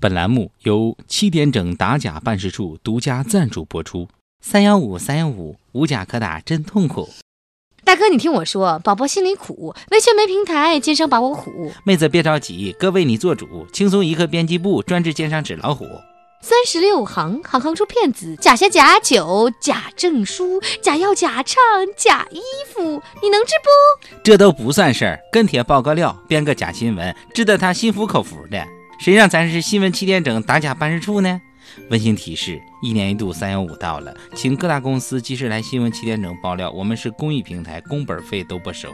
本栏目由七点整打假办事处独家赞助播出。三幺五三幺五无假可打，真痛苦。大哥，你听我说，宝宝心里苦，维权没平台，奸商把我唬。妹子别着急，哥为你做主，轻松一刻编辑部专治奸商纸老虎。三十六行，行行出骗子，假鞋假酒，假证书，假药假唱，假衣服，你能治不？这都不算事儿，跟帖爆个料，编个假新闻，治得他心服口服的。谁让咱是新闻七点整打假办事处呢？温馨提示：一年一度三幺五到了，请各大公司及时来新闻七点整爆料。我们是公益平台，工本费都不收。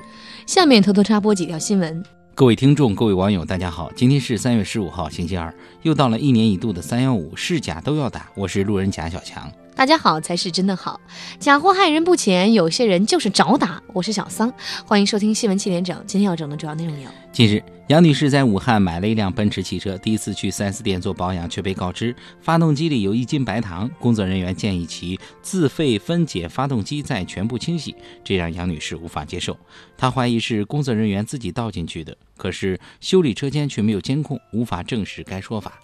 下面偷偷插播几条新闻。各位听众、各位网友，大家好，今天是三月十五号，星期二，又到了一年一度的三幺五，是假都要打。我是路人甲小强。大家好才是真的好，假货害人不浅，有些人就是找打。我是小桑，欢迎收听新闻七点整。今天要整的主要内容有：近日，杨女士在武汉买了一辆奔驰汽车，第一次去 4S 店做保养，却被告知发动机里有一斤白糖，工作人员建议其自费分解发动机，再全部清洗，这让杨女士无法接受。她怀疑是工作人员自己倒进去的，可是修理车间却没有监控，无法证实该说法。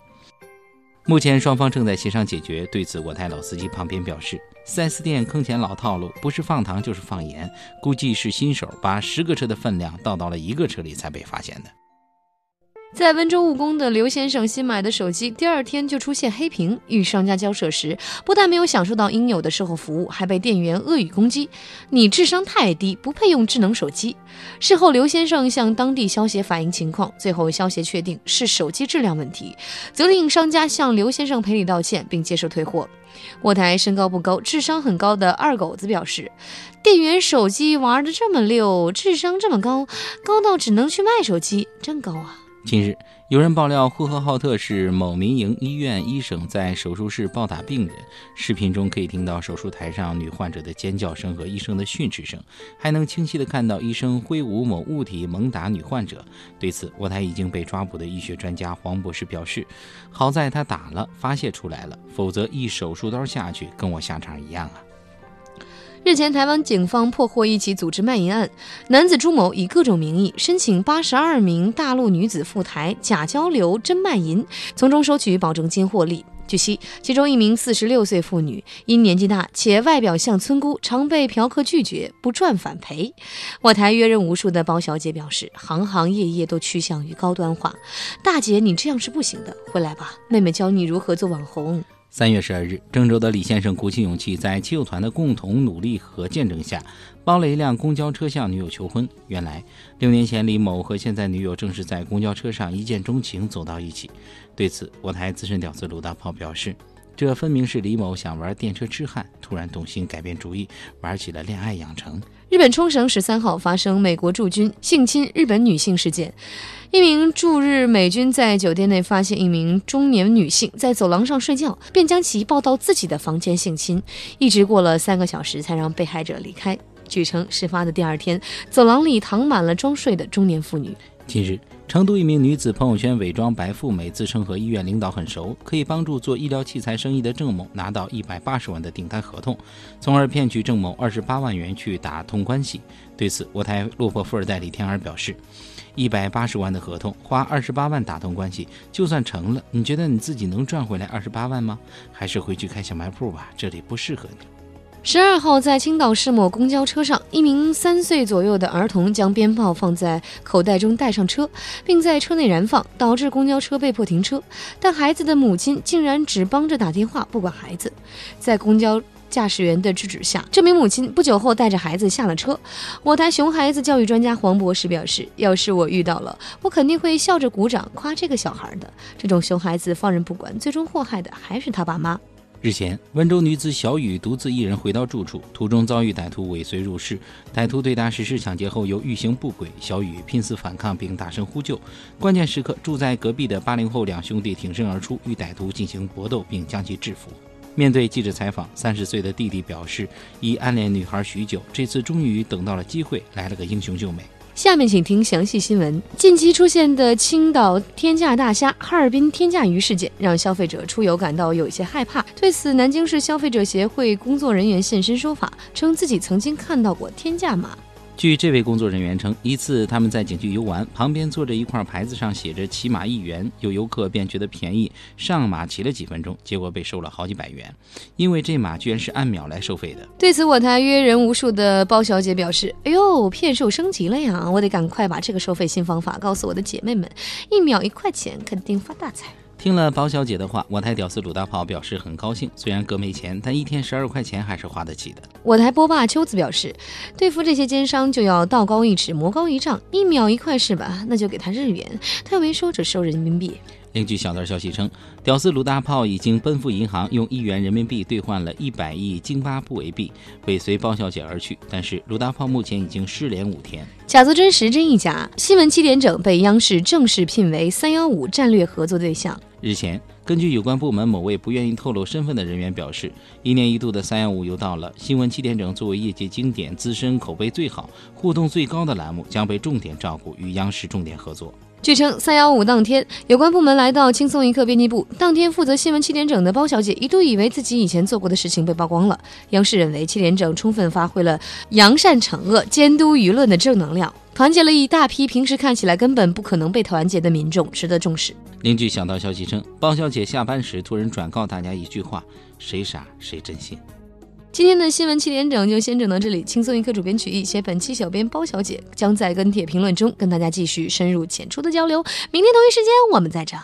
目前双方正在协商解决。对此，我台老司机旁边表示：“4S 店坑钱老套路，不是放糖就是放盐，估计是新手把十个车的分量倒到了一个车里才被发现的。”在温州务工的刘先生新买的手机，第二天就出现黑屏。与商家交涉时，不但没有享受到应有的售后服务，还被店员恶语攻击：“你智商太低，不配用智能手机。”事后，刘先生向当地消协反映情况，最后消协确定是手机质量问题，责令商家向刘先生赔礼道歉，并接受退货。我台身高不高、智商很高的二狗子表示：“店员手机玩的这么溜，智商这么高，高到只能去卖手机，真高啊！”近日，有人爆料呼和浩特市某民营医院医生在手术室暴打病人。视频中可以听到手术台上女患者的尖叫声和医生的训斥声，还能清晰地看到医生挥舞某物体猛打女患者。对此，我台已经被抓捕的医学专家黄博士表示：“好在他打了，发泄出来了，否则一手术刀下去，跟我下场一样啊。”日前，台湾警方破获一起组织卖淫案，男子朱某以各种名义申请八十二名大陆女子赴台假交流真卖淫，从中收取保证金获利。据悉，其中一名四十六岁妇女因年纪大且外表像村姑，常被嫖客拒绝，不赚反赔。我台约认无数的包小姐表示，行行业业都趋向于高端化，大姐你这样是不行的，回来吧，妹妹教你如何做网红。三月十二日，郑州的李先生鼓起勇气，在亲友团的共同努力和见证下，包了一辆公交车向女友求婚。原来，六年前李某和现在女友正是在公交车上一见钟情，走到一起。对此，我台资深屌丝鲁大炮表示，这分明是李某想玩电车痴汉，突然动心改变主意，玩起了恋爱养成。日本冲绳十三号发生美国驻军性侵日本女性事件，一名驻日美军在酒店内发现一名中年女性在走廊上睡觉，便将其抱到自己的房间性侵，一直过了三个小时才让被害者离开。据称，事发的第二天，走廊里躺满了装睡的中年妇女。近日。成都一名女子朋友圈伪装白富美，自称和医院领导很熟，可以帮助做医疗器材生意的郑某拿到一百八十万的订单合同，从而骗取郑某二十八万元去打通关系。对此，我台落魄富二代李天儿表示：“一百八十万的合同，花二十八万打通关系，就算成了，你觉得你自己能赚回来二十八万吗？还是回去开小卖铺吧，这里不适合你。”十二号，在青岛市某公交车上，一名三岁左右的儿童将鞭炮放在口袋中带上车，并在车内燃放，导致公交车被迫停车。但孩子的母亲竟然只帮着打电话，不管孩子。在公交驾驶员的制止下，这名母亲不久后带着孩子下了车。我台熊孩子教育专家黄博士表示：“要是我遇到了，我肯定会笑着鼓掌夸这个小孩的。这种熊孩子放任不管，最终祸害的还是他爸妈。”日前，温州女子小雨独自一人回到住处，途中遭遇歹徒尾随入室。歹徒对她实施抢劫后，又欲行不轨。小雨拼死反抗，并大声呼救。关键时刻，住在隔壁的八零后两兄弟挺身而出，与歹徒进行搏斗，并将其制服。面对记者采访，三十岁的弟弟表示，已暗恋女孩许久，这次终于等到了机会，来了个英雄救美。下面请听详细新闻。近期出现的青岛天价大虾、哈尔滨天价鱼事件，让消费者出游感到有一些害怕。对此，南京市消费者协会工作人员现身说法，称自己曾经看到过天价马。据这位工作人员称，一次他们在景区游玩，旁边坐着一块牌子上写着“骑马一元”，有游客便觉得便宜，上马骑了几分钟，结果被收了好几百元，因为这马居然是按秒来收费的。对此，我台约人无数的包小姐表示：“哎呦，骗术升级了呀！我得赶快把这个收费新方法告诉我的姐妹们，一秒一块钱，肯定发大财。”听了包小姐的话，我台屌丝鲁大炮表示很高兴。虽然哥没钱，但一天十二块钱还是花得起的。我台波霸秋子表示，对付这些奸商就要道高一尺，魔高一丈，一秒一块是吧？那就给他日元，他又没说只收人民币。另据小道消息称，屌丝鲁大炮已经奔赴银行，用一元人民币兑换了一百亿津巴布韦币，尾随包小姐而去。但是鲁大炮目前已经失联五天。假则真，实真亦假。新闻七点整被央视正式聘为“三幺五”战略合作对象。日前，根据有关部门某位不愿意透露身份的人员表示，一年一度的“三幺五”又到了。新闻七点整作为业界经典、资深、口碑最好、互动最高的栏目，将被重点照顾，与央视重点合作。据称，三幺五当天，有关部门来到轻松一刻编辑部。当天负责新闻七点整的包小姐一度以为自己以前做过的事情被曝光了。央视认为七点整充分发挥了扬善惩恶、监督舆论的正能量，团结了一大批平时看起来根本不可能被团结的民众，值得重视。另据小道消息称，包小姐下班时突然转告大家一句话：“谁傻谁真信。”今天的新闻七点整就先整到这里。轻松一刻主编曲艺，写本期小编包小姐将在跟帖评论中跟大家继续深入浅出的交流。明天同一时间我们再整。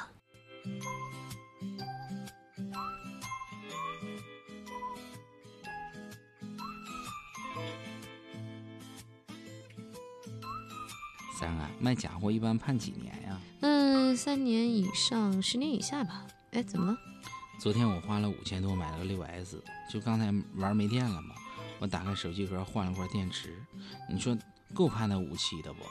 三啊，卖假货一般判几年呀？嗯，三年以上，十年以下吧。哎，怎么了？昨天我花了五千多买了个六 S，就刚才玩没电了嘛，我打开手机壳换了块电池，你说够判那五期的不？